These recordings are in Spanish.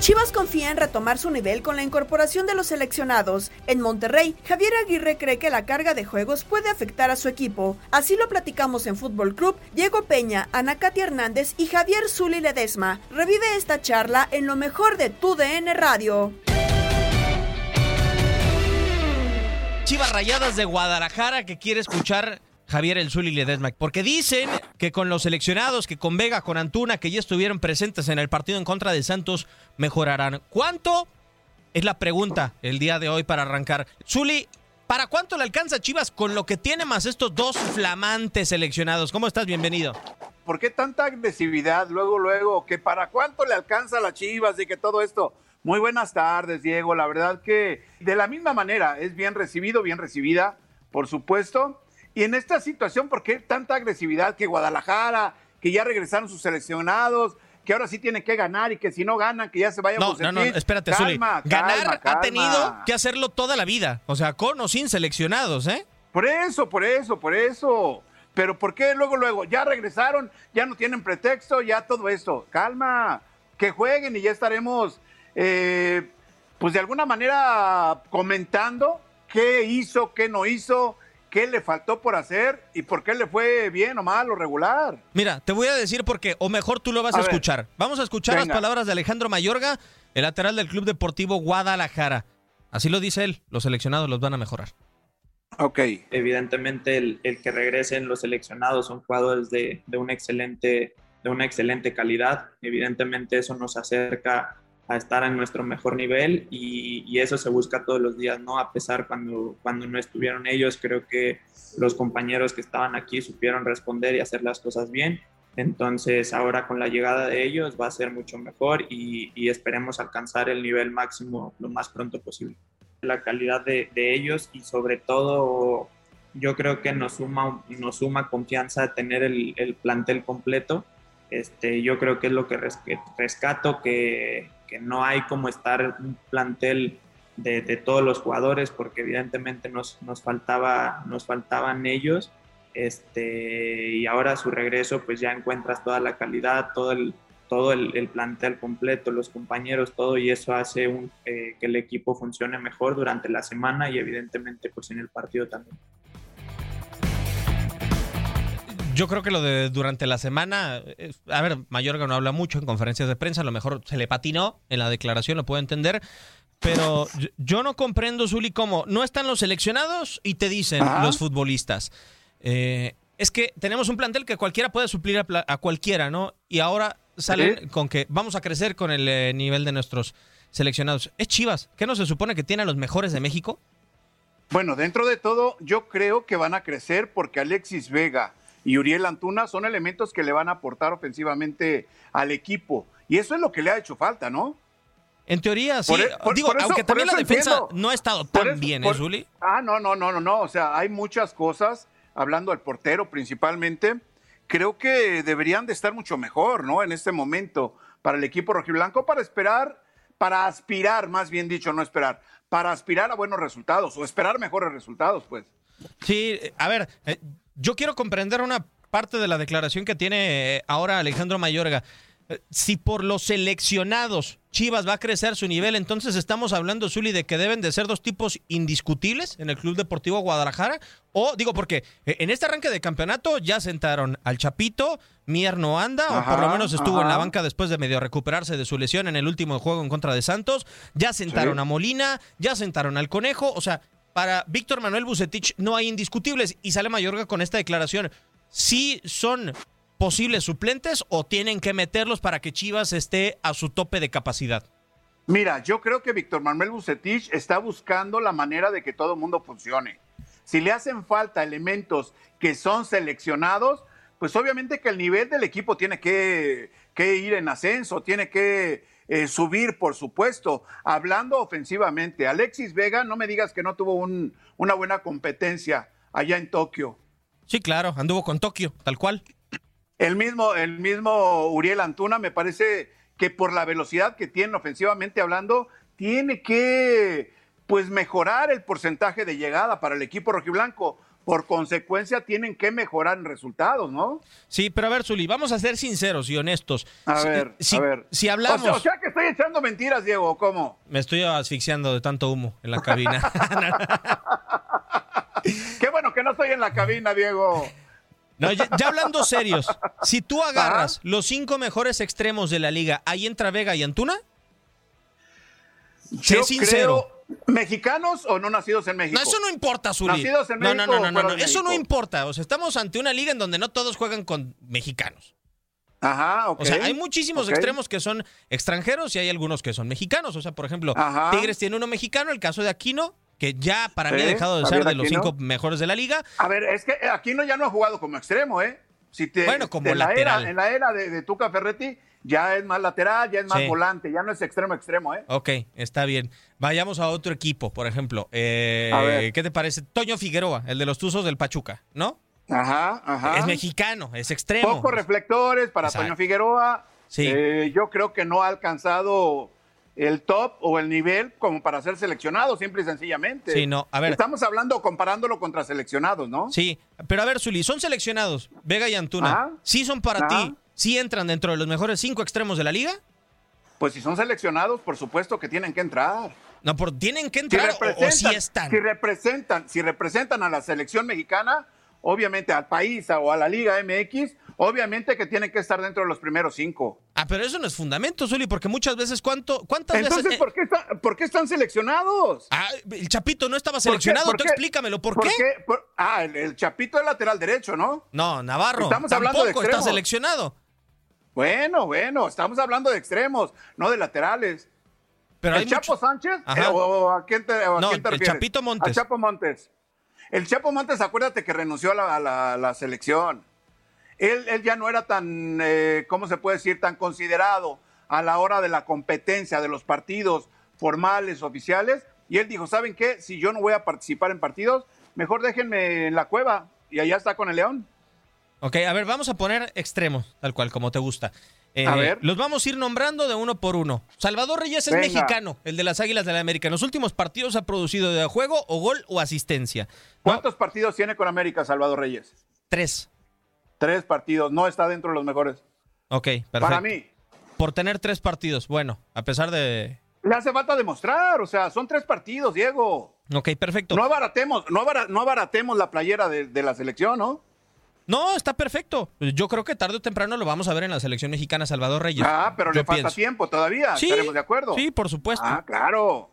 Chivas confía en retomar su nivel con la incorporación de los seleccionados. En Monterrey, Javier Aguirre cree que la carga de juegos puede afectar a su equipo. Así lo platicamos en Fútbol Club, Diego Peña, Ana Katy Hernández y Javier Zuli Ledesma. Revive esta charla en lo mejor de tu DN Radio. Chivas Rayadas de Guadalajara que quiere escuchar Javier El Zuli Ledesma. Porque dicen que con los seleccionados, que con Vega, con Antuna, que ya estuvieron presentes en el partido en contra de Santos, mejorarán. ¿Cuánto? Es la pregunta el día de hoy para arrancar. Zuli, ¿para cuánto le alcanza Chivas con lo que tiene más estos dos flamantes seleccionados? ¿Cómo estás? Bienvenido. ¿Por qué tanta agresividad luego, luego? ¿Que para cuánto le alcanza a las Chivas y que todo esto? Muy buenas tardes, Diego. La verdad que de la misma manera es bien recibido, bien recibida, por supuesto. Y en esta situación, ¿por qué tanta agresividad? Que Guadalajara, que ya regresaron sus seleccionados, que ahora sí tienen que ganar y que si no ganan, que ya se vayan No, no, no, espérate, Zuli. Ganar ha tenido que hacerlo toda la vida. O sea, con o sin seleccionados, ¿eh? Por eso, por eso, por eso. Pero ¿por qué luego, luego? Ya regresaron, ya no tienen pretexto, ya todo esto. Calma, que jueguen y ya estaremos, eh, pues de alguna manera comentando qué hizo, qué no hizo qué le faltó por hacer y por qué le fue bien o mal o regular. Mira, te voy a decir porque, o mejor tú lo vas a, escuchar. Vamos a escuchar las palabras de Alejandro Mayorga, el lateral del Club Deportivo Guadalajara. Así lo dice él, los seleccionados los van a mejorar. Ok. Evidentemente el, que regresen los seleccionados son jugadores de, de, un excelente, de una excelente calidad. Evidentemente eso nos acerca a estar en nuestro mejor nivel y, eso se busca todos los días, ¿no? A pesar cuando, cuando no estuvieron ellos, creo que los compañeros que estaban aquí supieron responder y hacer las cosas bien. Entonces ahora con la llegada de ellos va a ser mucho mejor y, esperemos alcanzar el nivel máximo lo más pronto posible. La calidad de, ellos y sobre todo yo creo que nos suma, nos suma confianza tener el, el plantel completo. Este, yo creo que es lo que rescato, que, que no hay como estar un plantel de, todos los jugadores, porque evidentemente nos, nos, faltaba, nos faltaban ellos. Este, y ahora su regreso, pues ya encuentras toda la calidad, todo el, todo el, plantel completo, los compañeros, todo, y eso hace eh, que el equipo funcione mejor durante la semana y evidentemente pues en el partido también. Yo creo que lo de durante la semana, eh, a ver, Mayorga no habla mucho en conferencias de prensa, a lo mejor se le patinó en la declaración, lo puedo entender, pero yo no comprendo, Zuli, cómo no están los seleccionados y te dicen los futbolistas. Eh, es que tenemos un plantel que cualquiera puede suplir a, cualquiera, ¿no? Y ahora salen con que vamos a crecer con el eh, nivel de nuestros seleccionados. ¿Es Chivas? ¿Qué no se supone que tiene a los mejores de México? Bueno, dentro de todo, yo creo que van a crecer porque Alexis Vega, y Uriel Antuna son elementos que le van a aportar ofensivamente al equipo. Y eso es lo que le ha hecho falta, ¿no? En teoría, sí. E-, Digo, aunque también la defensa no ha estado tan bien, ¿eh, Zuli? Ah, no, no, no, no, no. O sea, hay muchas cosas, hablando del portero principalmente, creo que deberían de estar mucho mejor, ¿no? En este momento, para el equipo rojiblanco, para esperar, para aspirar, más bien dicho, no esperar, para aspirar a buenos resultados o esperar mejores resultados, pues. Sí, a ver, eh, yo quiero comprender una parte de la declaración que tiene eh, ahora Alejandro Mayorga. Eh, si por los seleccionados Chivas va a crecer su nivel, entonces estamos hablando, Zuli, de que deben de ser dos tipos indiscutibles en el Club Deportivo Guadalajara. O digo, porque en este arranque de campeonato ya sentaron al Chapito, Mier no anda, o por lo menos estuvo en la banca después de medio recuperarse de su lesión en el último juego en contra de Santos. Ya sentaron a Molina, ya sentaron al Conejo. O sea, para Víctor Manuel Bucetich no hay indiscutibles y sale Mayorga con esta declaración. ¿Sí son posibles suplentes o tienen que meterlos para que Chivas esté a su tope de capacidad? Mira, yo creo que Víctor Manuel Bucetich está buscando la manera de que todo el mundo funcione. Si le hacen falta elementos que son seleccionados, pues obviamente que el nivel del equipo tiene que, que ir en ascenso, tiene que eh, subir, por supuesto. Hablando ofensivamente, Alexis Vega, no me digas que no tuvo una buena competencia allá en Tokio. Sí, claro, anduvo con Tokio, tal cual. El mismo, el mismo Uriel Antuna me parece que por la velocidad que tiene ofensivamente hablando, tiene que pues mejorar el porcentaje de llegada para el equipo rojiblanco, por consecuencia tienen que mejorar en resultados, ¿no? Sí, pero a ver, Zuli, vamos a ser sinceros y honestos. A ver, si, a ver. Si hablamos. O sea, que estoy echando mentiras, Diego, ¿cómo? Me estoy asfixiando de tanto humo en la cabina. Qué bueno que no estoy en la cabina, Diego. No, ya, hablando serios, si tú agarras los cinco mejores extremos de la liga, ¿ahí entra Vega y Antuna? Sé sincero. ¿Mexicanos o no nacidos en México? No, eso no importa, Zuli. ¿Nacidos en México? No, no, no, no, eso no importa. O sea, estamos ante una liga en donde no todos juegan con mexicanos. Ajá, ok. O sea, hay muchísimos extremos que son extranjeros y hay algunos que son mexicanos. O sea, por ejemplo, Tigres tiene uno mexicano, el caso de Aquino, que ya para mí ha dejado de ser de los cinco mejores de la liga. A ver, es que Aquino ya no ha jugado como extremo, ¿eh? Si te, bueno, como lateral. La era, en la era de, de Tuca Ferretti, ya es más lateral, ya es más volante, ya no es extremo extremo, ¿eh? Ok, está bien. Vayamos a otro equipo, por ejemplo. Eh, ¿Qué te parece? Toño Figueroa, el de los Tuzos del Pachuca, ¿no? Ajá, ajá. Es mexicano, es extremo. Pocos reflectores para Toño Figueroa. Sí. Eh, yo creo que no ha alcanzado el top o el nivel como para ser seleccionado, simple y sencillamente. Sí, no, a ver. Estamos hablando comparándolo contra seleccionados, ¿no? Sí, pero a ver, Zuli, son seleccionados, Vega y Antuna. ¿Sí son para ti? ¿Sí entran dentro de los mejores cinco extremos de la liga? Pues si son seleccionados, por supuesto que tienen que entrar. No, por tienen que entrar o, si están. Si representan, si representan a la selección mexicana, obviamente al país o a la Liga MX, obviamente que tienen que estar dentro de los primeros cinco. Ah, pero eso no es fundamento, Zuli, porque muchas veces, ¿cuánto, ¿cuántas Entonces, veces? ¿por, qué ¿por qué están seleccionados? Ah, el Chapito no estaba seleccionado, tú explícamelo, ¿por, qué? ah, el, Chapito es lateral derecho, ¿no? No, Navarro. Estamos hablando de está seleccionado. Bueno, bueno, estamos hablando de extremos, no de laterales. Pero ¿El Chapo Sánchez? Eh, ¿O a quién te, no, El Chapito Montes. El Chapo Montes. El Chapo Montes, acuérdate que renunció a la, selección. Él, él, ya no era tan, eh, ¿cómo se puede decir?, tan considerado a la hora de la competencia de los partidos formales, oficiales. Y él dijo, ¿saben qué? Si yo no voy a participar en partidos, mejor déjenme en la cueva. Y allá está con el León. Ok, a ver, vamos a poner extremos, tal cual, como te gusta. Eh, a ver. Los vamos a ir nombrando de uno por uno. Salvador Reyes es mexicano, el de las Águilas de la América. En los últimos partidos ha producido de juego o gol o asistencia. ¿Cuántos partidos tiene con América Salvador Reyes? Tres. Tres partidos, no está dentro de los mejores. Ok, perfecto. Para mí. Por tener tres partidos, bueno, a pesar de... Le hace falta demostrar, o sea, son tres partidos, Diego. Ok, perfecto. No abaratemos, no, abaratemos la playera de la selección, ¿no? No, está perfecto. Yo creo que tarde o temprano lo vamos a ver en la selección mexicana Salvador Reyes. Ah, pero le falta tiempo todavía. Sí, ¿Estaremos de acuerdo? Sí, por supuesto. Ah, claro.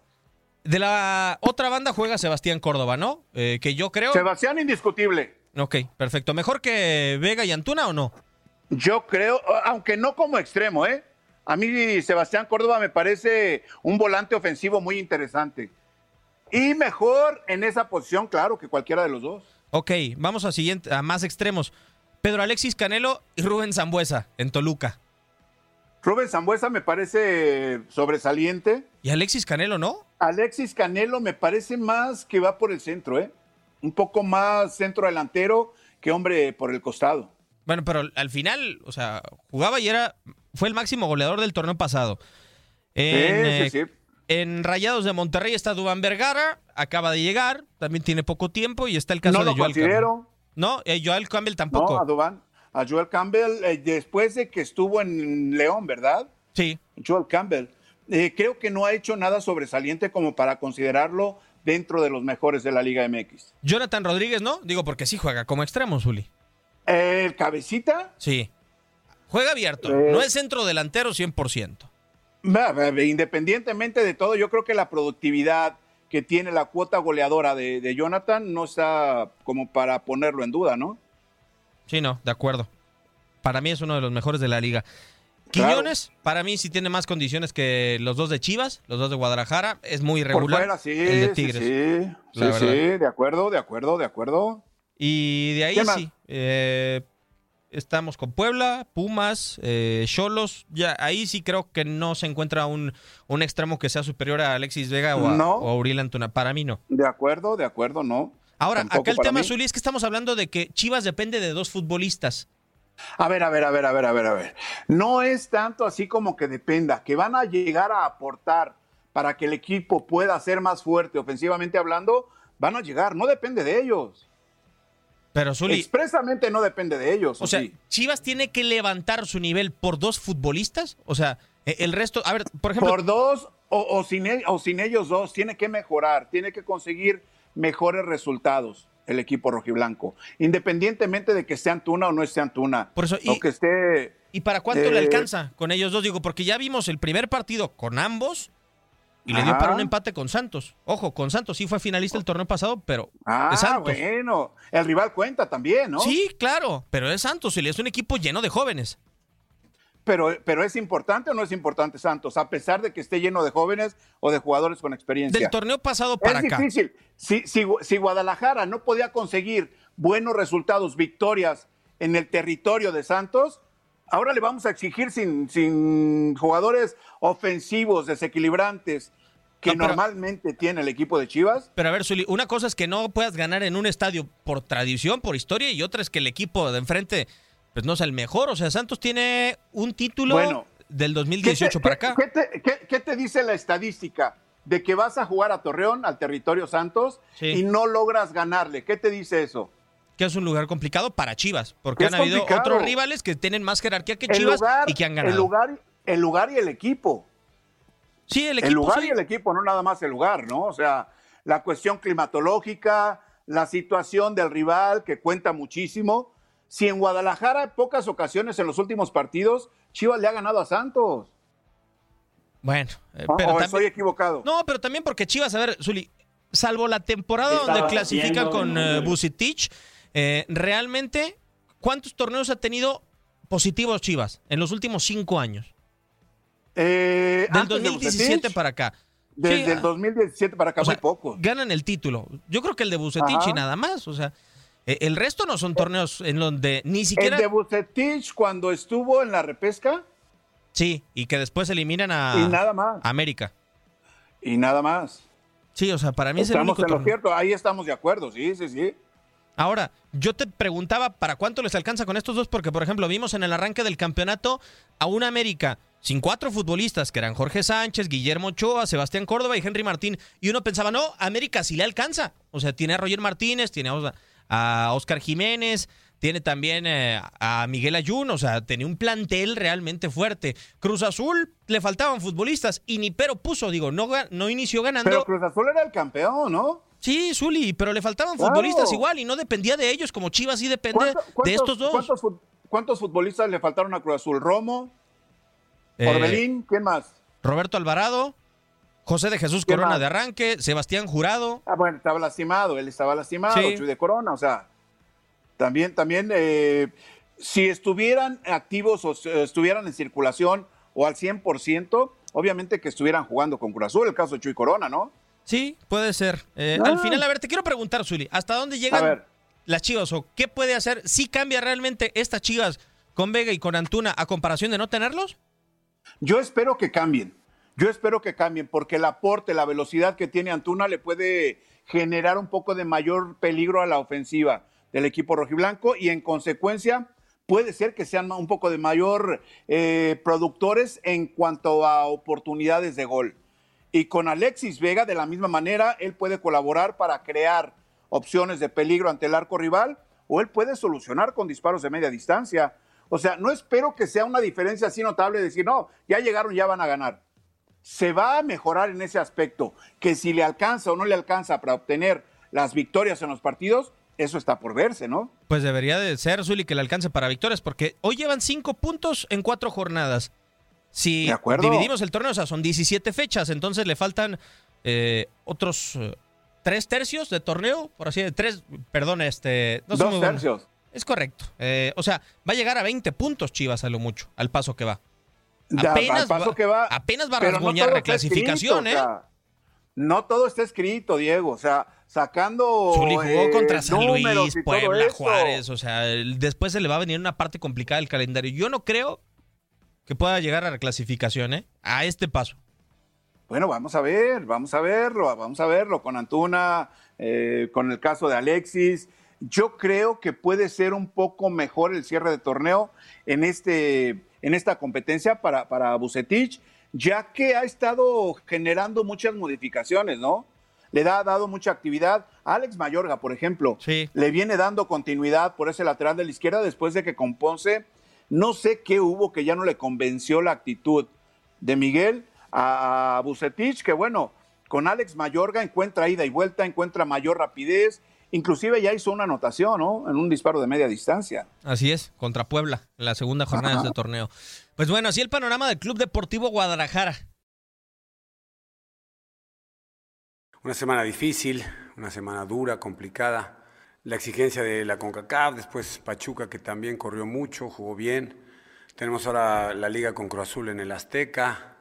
De la otra banda juega Sebastián Córdoba, ¿no? Eh, que yo creo. Sebastián indiscutible. Ok, perfecto. ¿Mejor que Vega y Antuna o no? Yo creo, aunque no como extremo, ¿eh? A mí Sebastián Córdoba me parece un volante ofensivo muy interesante. Y mejor en esa posición, claro, que cualquiera de los dos. Ok, vamos a, siguiente, a más extremos. Pedro Alexis Canelo y Rubén Zambuesa en Toluca. Rubén Zambuesa me parece sobresaliente. ¿Y Alexis Canelo no? Alexis Canelo me parece más que va por el centro, ¿eh? Un poco más centro delantero que hombre por el costado. Bueno, pero al final, o sea, jugaba y era, fue el máximo goleador del torneo pasado. sí, sí, sí. En Rayados de Monterrey está Dubán Vergara, acaba de llegar, también tiene poco tiempo y está el caso de Joel considero. Campbell. No, eh, Joel Campbell tampoco. No, a Dubán. A Joel Campbell, eh, después de que estuvo en León, ¿verdad? Sí. Joel Campbell. Eh, creo que no ha hecho nada sobresaliente como para considerarlo dentro de los mejores de la Liga MX. Jonathan Rodríguez, ¿no? Digo, porque sí juega como extremo, Zuli. ¿El cabecita? Sí. Juega abierto. no es centro delantero 100%. Independientemente de todo, yo creo que la productividad que tiene la cuota goleadora de, Jonathan no está como para ponerlo en duda, ¿no? Sí, no, de acuerdo. Para mí es uno de los mejores de la liga. Quiñones, para mí sí tiene más condiciones que los dos de Chivas, los dos de Guadalajara. Es muy irregular. Por sí, el de Tigres. Sí, sí, sí, de acuerdo, de acuerdo, de acuerdo. Y de ahí sí. Eh, estamos con Puebla, Pumas, eh, Cholos. ya ahí sí creo que no se encuentra un, un extremo que sea superior a Alexis Vega o a, Uriel Antuna. Para mí no. De acuerdo, de acuerdo, no. Ahora, acá el tema, Zuli, es que estamos hablando de que Chivas depende de dos futbolistas. A ver, a ver, a ver, a ver, a ver, a ver. No es tanto así como que dependa, que van a llegar a aportar para que el equipo pueda ser más fuerte ofensivamente hablando, van a llegar, no depende de ellos. Pero Zuli, Expresamente no depende de ellos. o sea, Chivas tiene que levantar su nivel por dos futbolistas. O sea, e, el resto, a ver, por ejemplo. Por dos o, sin, e, o sin ellos dos, tiene que mejorar, tiene que conseguir mejores resultados el equipo rojiblanco, independientemente de que sea Antuna o no esté Antuna. Por eso, y, que esté. ¿Y para cuánto le eh, alcanza con ellos dos? Digo, porque ya vimos el primer partido con ambos y le dio para un empate con Santos. Ojo, con Santos sí fue finalista el torneo pasado, pero ah, es Santos. bueno. El rival cuenta también, ¿no? Sí, claro, pero es Santos y es un equipo lleno de jóvenes. Pero, pero ¿es importante o no es importante Santos? A pesar de que esté lleno de jóvenes o de jugadores con experiencia. Del torneo pasado para acá. Es difícil. Si, si, si Guadalajara no podía conseguir buenos resultados, victorias en el territorio de Santos, ahora le vamos a exigir sin, sin jugadores ofensivos, desequilibrantes, que normalmente tiene el equipo de Chivas. Pero a ver, Zuli, una cosa es que no puedas ganar en un estadio por tradición, por historia, y otra es que el equipo de enfrente pues no es el mejor. O sea, Santos tiene un título del 2018 para acá. ¿qué te, dice la estadística? De que vas a jugar a Torreón, al territorio Santos, y no logras ganarle. ¿Qué te dice eso? que es un lugar complicado para Chivas, porque han habido otros rivales que tienen más jerarquía que Chivas y que han ganado. El lugar, el lugar y el equipo. Sí, el equipo. El lugar y el equipo, no nada más el lugar, ¿no? O sea, la cuestión climatológica, la situación del rival que cuenta muchísimo. Si en Guadalajara, en pocas ocasiones en los últimos partidos, Chivas le ha ganado a Santos. Bueno, eh, pero también, estoy equivocado. No, pero también porque Chivas, a ver, Zuli, salvo la temporada donde clasifica con uh, Bucetich, eh, realmente, ¿cuántos torneos ha tenido positivos Chivas en los últimos cinco años? Eh, Del 2017 para acá. Desde el 2017 para acá, muy poco. Ganan el título. Yo creo que el de Bucetich y nada más. O sea, e, el resto no son torneos en donde ni siquiera. El de Bucetich cuando estuvo en la repesca. Sí, y que después eliminan a. Y nada más. América. Y nada más. Sí, o sea, para mí es el único en lo cierto, ahí estamos de acuerdo, sí, sí, sí. Ahora, yo te preguntaba para cuánto les alcanza con estos dos, porque por ejemplo vimos en el arranque del campeonato a una América sin cuatro futbolistas, que eran Jorge Sánchez, Guillermo Ochoa, Sebastián Córdoba y Henry Martín, y uno pensaba, no, América sí le alcanza. O sea, tiene a Roger Martínez, tiene a Oscar Jiménez, tiene también eh, a Miguel Ayun, o sea, tenía un plantel realmente fuerte. Cruz Azul le faltaban futbolistas y ni pero puso, digo, no, no inició ganando. Pero Cruz Azul era el campeón, ¿no? Sí, Zuli, pero le faltaban futbolistas igual y no dependía de ellos, como Chivas sí depende de estos dos. ¿cuántos, futbolistas le faltaron a Cruz Azul? ¿Romo? Eh, ¿Orbelín? ¿Quién más? Roberto Alvarado, José de Jesús Corona de arranque, Sebastián Jurado. Ah, bueno, estaba lastimado, él estaba lastimado, Chuy de Corona, o sea, también, también, eh, si estuvieran activos o estuvieran en circulación o al 100%, obviamente que estuvieran jugando con Cruz Azul, el caso de Chuy Corona, ¿no? Sí, puede ser. Eh, al final, a ver, te quiero preguntar, Zuli, ¿hasta dónde llegan las Chivas o qué puede hacer? ¿Sí cambia realmente estas Chivas con Vega y con Antuna a comparación de no tenerlos? Yo espero que cambien. Yo espero que cambien porque el aporte, la velocidad que tiene Antuna le puede generar un poco de mayor peligro a la ofensiva del equipo rojiblanco y en consecuencia puede ser que sean un poco de mayor eh, productores en cuanto a oportunidades de gol. Y con Alexis Vega, de la misma manera, él puede colaborar para crear opciones de peligro ante el arco rival o él puede solucionar con disparos de media distancia. O sea, no espero que sea una diferencia así notable de decir, no, ya llegaron, ya van a ganar. Se va a mejorar en ese aspecto, que si le alcanza o no le alcanza para obtener las victorias en los partidos, eso está por verse, ¿no? Pues debería de ser, Zuli, que le alcance para victorias, porque hoy llevan cinco puntos en cuatro jornadas. Si dividimos el torneo, o sea, son 17 fechas, entonces le faltan eh, otros eh, tres tercios de torneo, por así decirlo, tres, perdón, este... Dos tercios. Es correcto. Eh, o sea, va a llegar a 20 puntos Chivas a lo mucho, al paso que va. Apenas, paso va, que va, apenas va a rasguñar no reclasificación, ¿eh? no todo está escrito, Diego. O sea, sacando. Zuli jugó contra San Luis, Puebla, Juárez. O sea, después se le va a venir una parte complicada del calendario. Yo no creo que pueda llegar a la clasificación, ¿eh? A este paso. Bueno, vamos a ver, vamos a verlo, vamos a verlo con Antuna, eh, con el caso de Alexis. Yo creo que puede ser un poco mejor el cierre de torneo en, este, en esta competencia para, para Bucetich, ya que ha estado generando muchas modificaciones, ¿no? le ha dado mucha actividad. Alex Mayorga, por ejemplo, le viene dando continuidad por ese lateral de la izquierda después de que con Ponce, no sé qué hubo que ya no le convenció la actitud de Miguel a Bucetich, que bueno, con Alex Mayorga encuentra ida y vuelta, encuentra mayor rapidez, inclusive ya hizo una anotación, ¿no? En un disparo de media distancia. Así es, contra Puebla, en la segunda jornada de este torneo. Pues bueno, así el panorama del Club Deportivo Guadalajara. Una semana difícil, una semana dura, complicada. La exigencia de la CONCACAF, después Pachuca que también corrió mucho, jugó bien. Tenemos ahora la liga con Cruz Azul en el Azteca.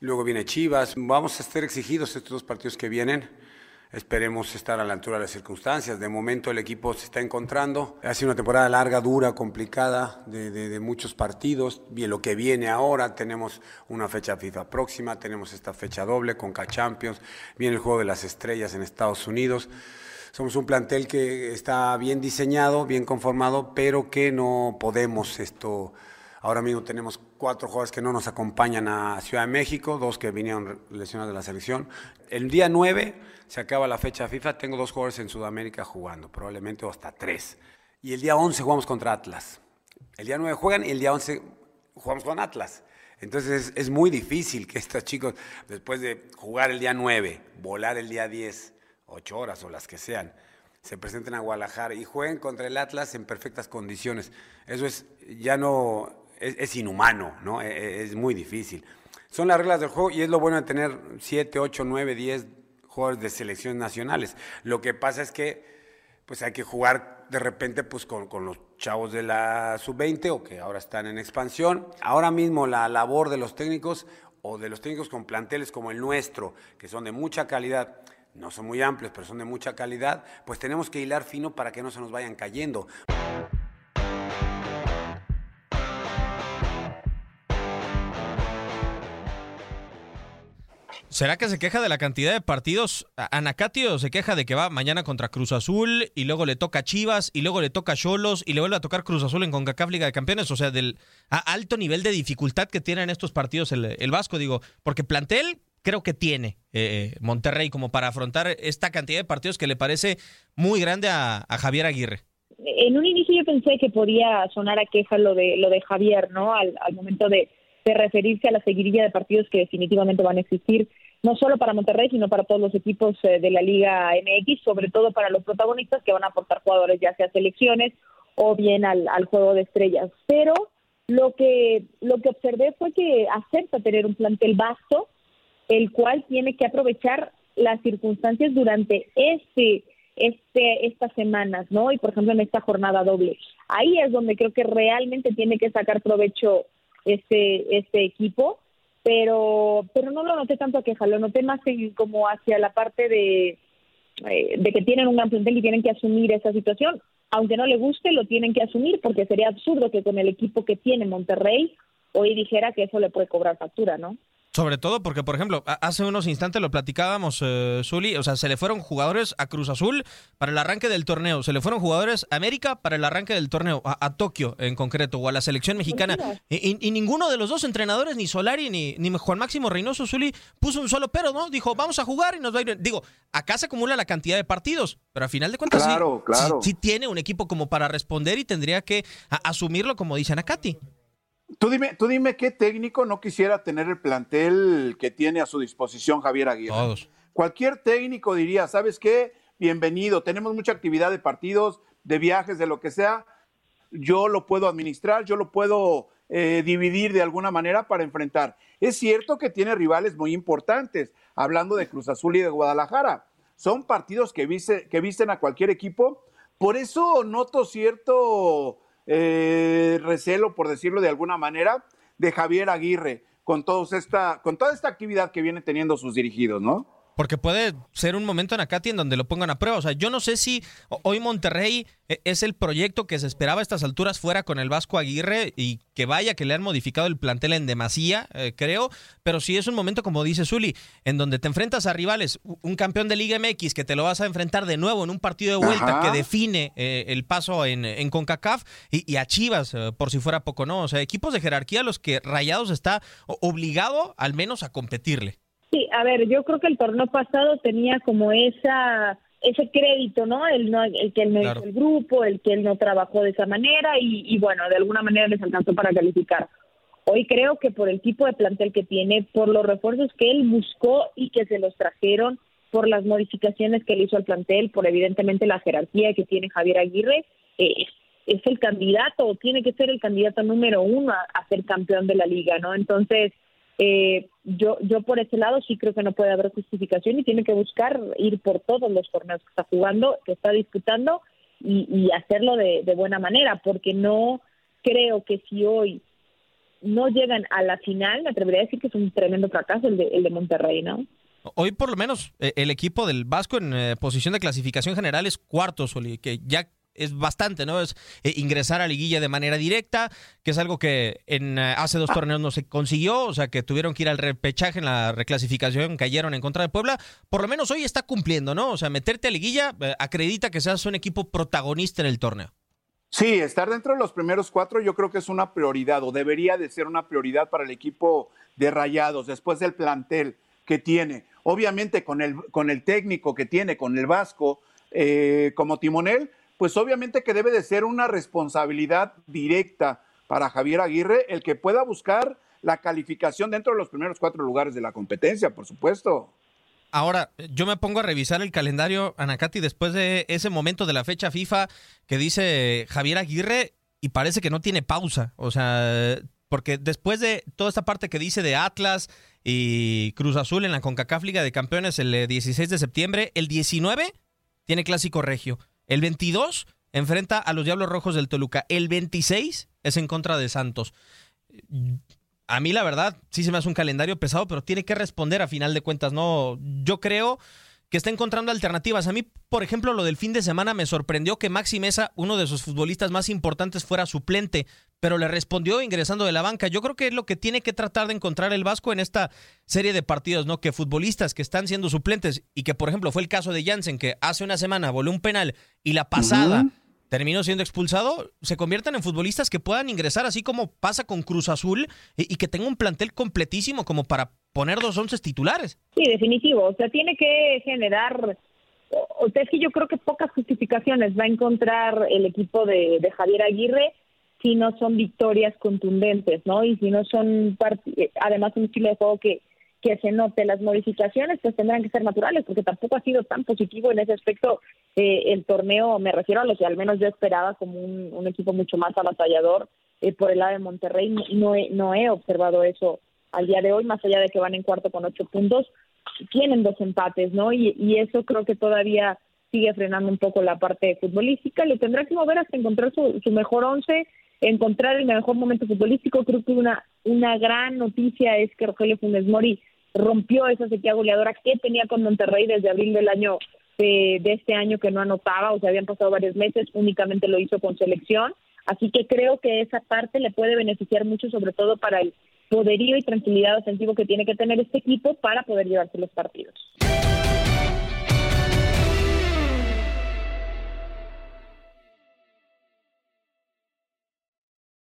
Luego viene Chivas. Vamos a estar exigidos estos dos partidos que vienen. Esperemos estar a la altura de las circunstancias. De momento el equipo se está encontrando. Ha sido una temporada larga, dura, complicada, de, muchos partidos. Lo que viene ahora, tenemos una fecha FIFA próxima, tenemos esta fecha doble con K-Champions, viene el Juego de las Estrellas en Estados Unidos. Somos un plantel que está bien diseñado, bien conformado, pero que no podemos esto Ahora mismo tenemos cuatro jugadores que no nos acompañan a Ciudad de México, dos que vinieron lesionados de la selección. El día 9 se acaba la fecha FIFA, tengo dos jugadores en Sudamérica jugando, probablemente hasta tres. Y el día 11 jugamos contra Atlas. El día 9 juegan y el día 11 jugamos con Atlas. Entonces es, muy difícil que estos chicos, después de jugar el día 9, volar el día 10, ocho horas o las que sean, se presenten a Guadalajara y jueguen contra el Atlas en perfectas condiciones. Eso es ya no es, inhumano, ¿no? E, e, es, muy difícil. Son las reglas del juego y es lo bueno de tener 7, 8, 9, 10 jugadores de selecciones nacionales. Lo que pasa es que pues hay que jugar de repente pues con, con los chavos de la sub-20 o que ahora están en expansión. Ahora mismo la labor de los técnicos o de los técnicos con planteles como el nuestro, que son de mucha calidad, no son muy amplios, pero son de mucha calidad, pues tenemos que hilar fino para que no se nos vayan cayendo. ¿Será que se queja de la cantidad de partidos? Anacatio se queja de que va mañana contra Cruz Azul y luego le toca Chivas y luego le toca Cholos y le vuelve a tocar Cruz Azul en CONCACAF Liga de Campeones. O sea, del alto nivel de dificultad que tienen estos partidos el, Vasco, digo, porque plantel creo que tiene eh, eh, Monterrey como para afrontar esta cantidad de partidos que le parece muy grande a, Javier Aguirre. En un inicio yo pensé que podía sonar a queja lo de lo de Javier, ¿no? Al, momento de, de referirse a la seguidilla de partidos que definitivamente van a existir no solo para Monterrey, sino para todos los equipos eh, de la Liga MX, sobre todo para los protagonistas que van a aportar jugadores ya sea selecciones o bien al, juego de estrellas. Pero lo que, lo que observé fue que acepta tener un plantel vasto, el cual tiene que aprovechar las circunstancias durante este, este, estas semanas, ¿no? Y por ejemplo en esta jornada doble. Ahí es donde creo que realmente tiene que sacar provecho este, este equipo pero pero no lo noté tanto a queja, lo noté más como hacia la parte de, eh, de que tienen un gran plantel y tienen que asumir esa situación. Aunque no le guste, lo tienen que asumir porque sería absurdo que con el equipo que tiene Monterrey hoy dijera que eso le puede cobrar factura, ¿no? Sobre todo porque, por ejemplo, hace unos instantes lo platicábamos, eh, Zuli, o sea, se le fueron jugadores a Cruz Azul para el arranque del torneo, se le fueron jugadores a América para el arranque del torneo, a, Tokio en concreto, o a la selección mexicana. Y, ninguno de los dos entrenadores, ni Solari ni, ni Juan Máximo Reynoso Zuli, puso un solo pero, ¿no? Dijo, vamos a jugar y nos va a ir. Digo, acá se acumula la cantidad de partidos, pero a final de cuentas sí, tiene un equipo como para responder y tendría que asumirlo como dice Anacati. Tú dime, tú dime qué técnico no quisiera tener el plantel que tiene a su disposición Javier Aguirre. Todos. Cualquier técnico diría, ¿sabes qué? Bienvenido, tenemos mucha actividad de partidos, de viajes, de lo que sea. Yo lo puedo administrar, yo lo puedo eh, dividir de alguna manera para enfrentar. Es cierto que tiene rivales muy importantes, hablando de Cruz Azul y de Guadalajara. Son partidos que, que visten a cualquier equipo. Por eso noto cierto eh, recelo, por decirlo de alguna manera, de Javier Aguirre con, esta, con toda esta actividad que vienen teniendo sus dirigidos, ¿no? Porque puede ser un momento en Acati en donde lo pongan a prueba. O sea, yo no sé si hoy Monterrey e, es el proyecto que se esperaba a estas alturas fuera con el Vasco Aguirre y que vaya que le han modificado el plantel en demasía, eh, creo. Pero sí es un momento, como dice Zuli, en donde te enfrentas a rivales, un campeón de Liga MX que te lo vas a enfrentar de nuevo en un partido de vuelta que define eh, el paso en, en CONCACAF y, a Chivas, eh, por si fuera poco, ¿no? O sea, equipos de jerarquía a los que Rayados está obligado al menos a competirle. Sí, a ver, yo creo que el torneo pasado tenía como esa ese crédito, ¿no? El, no, el que él no hizo el grupo, el que él no trabajó de esa manera y, y bueno, de alguna manera les alcanzó para calificar. Hoy creo que por el tipo de plantel que tiene, por los refuerzos que él buscó y que se los trajeron, por las modificaciones que él hizo al plantel, por evidentemente la jerarquía que tiene Javier Aguirre, eh, es el candidato, o tiene que ser el candidato número uno a, a ser campeón de la liga, ¿no? Entonces, eh, yo, yo por ese lado sí creo que no puede haber justificación y tiene que buscar ir por todos los torneos que está jugando, que está disputando y, hacerlo de, de buena manera, porque no creo que si hoy no llegan a la final, me atrevería a decir que es un tremendo fracaso el de, el de Monterrey, ¿no? Hoy por lo menos eh, el equipo del Vasco en eh, posición de clasificación general es cuarto, Soli, que ya es bastante, ¿no? Es eh, ingresar a liguilla de manera directa, que es algo que en eh, hace dos torneos no se consiguió, o sea, que tuvieron que ir al repechaje en la reclasificación, cayeron en contra de Puebla. Por lo menos hoy está cumpliendo, ¿no? O sea, meterte a liguilla eh, acredita que seas un equipo protagonista en el torneo. Sí, estar dentro de los primeros cuatro yo creo que es una prioridad o debería de ser una prioridad para el equipo de Rayados después del plantel que tiene. Obviamente con el, con el técnico que tiene, con el Vasco como timonel, pues obviamente que debe de ser una responsabilidad directa para Javier Aguirre el que pueda buscar la calificación dentro de los primeros cuatro lugares de la competencia, por supuesto. Ahora, yo me pongo a revisar el calendario, Anacati, después de ese momento de la fecha FIFA que dice Javier Aguirre y parece que no tiene pausa. O sea, porque después de toda esta parte que dice de Atlas y Cruz Azul en la CONCACAF Liga de Campeones el 16 de septiembre, el 19 tiene Clásico Regio. El 22 enfrenta a los Diablos Rojos del Toluca. El 26 es en contra de Santos. A mí la verdad sí se me hace un calendario pesado, pero tiene que responder a final de cuentas, ¿no? Yo creo que está encontrando alternativas. A mí, por ejemplo, lo del fin de semana me sorprendió que Maxi Mesa, uno de sus futbolistas más importantes, fuera suplente, pero le respondió ingresando de la banca. Yo creo que es lo que tiene que tratar de encontrar el Vasco en esta serie de partidos, ¿no? Que futbolistas que están siendo suplentes y que, por ejemplo, fue el caso de Jansen, que hace una semana voló un penal y la pasada. Uh -huh terminó siendo expulsado, se conviertan en futbolistas que puedan ingresar, así como pasa con Cruz Azul, y, y que tenga un plantel completísimo como para poner dos once titulares. Sí, definitivo. O sea, tiene que generar. O sea, es que yo creo que pocas justificaciones va a encontrar el equipo de, de Javier Aguirre si no son victorias contundentes, ¿no? Y si no son, además, un estilo de juego que que se note las modificaciones, pues tendrán que ser naturales, porque tampoco ha sido tan positivo en ese aspecto eh, el torneo, me refiero a lo que al menos yo esperaba como un, equipo mucho más avasallador eh, por el lado de Monterrey, no, he, no he observado eso al día de hoy, más allá de que van en cuarto con ocho puntos, tienen dos empates, ¿no? Y, eso creo que todavía sigue frenando un poco la parte futbolística, le tendrá que mover hasta encontrar su, su mejor once, encontrar el mejor momento futbolístico. Creo que una, una gran noticia es que Rogelio Funes Mori rompió esa sequía goleadora que tenía con Monterrey desde abril del año de, de, este año que no anotaba, o sea, habían pasado varios meses, únicamente lo hizo con selección. Así que creo que esa parte le puede beneficiar mucho, sobre todo para el poderío y tranquilidad ofensivo que tiene que tener este equipo para poder llevarse los partidos.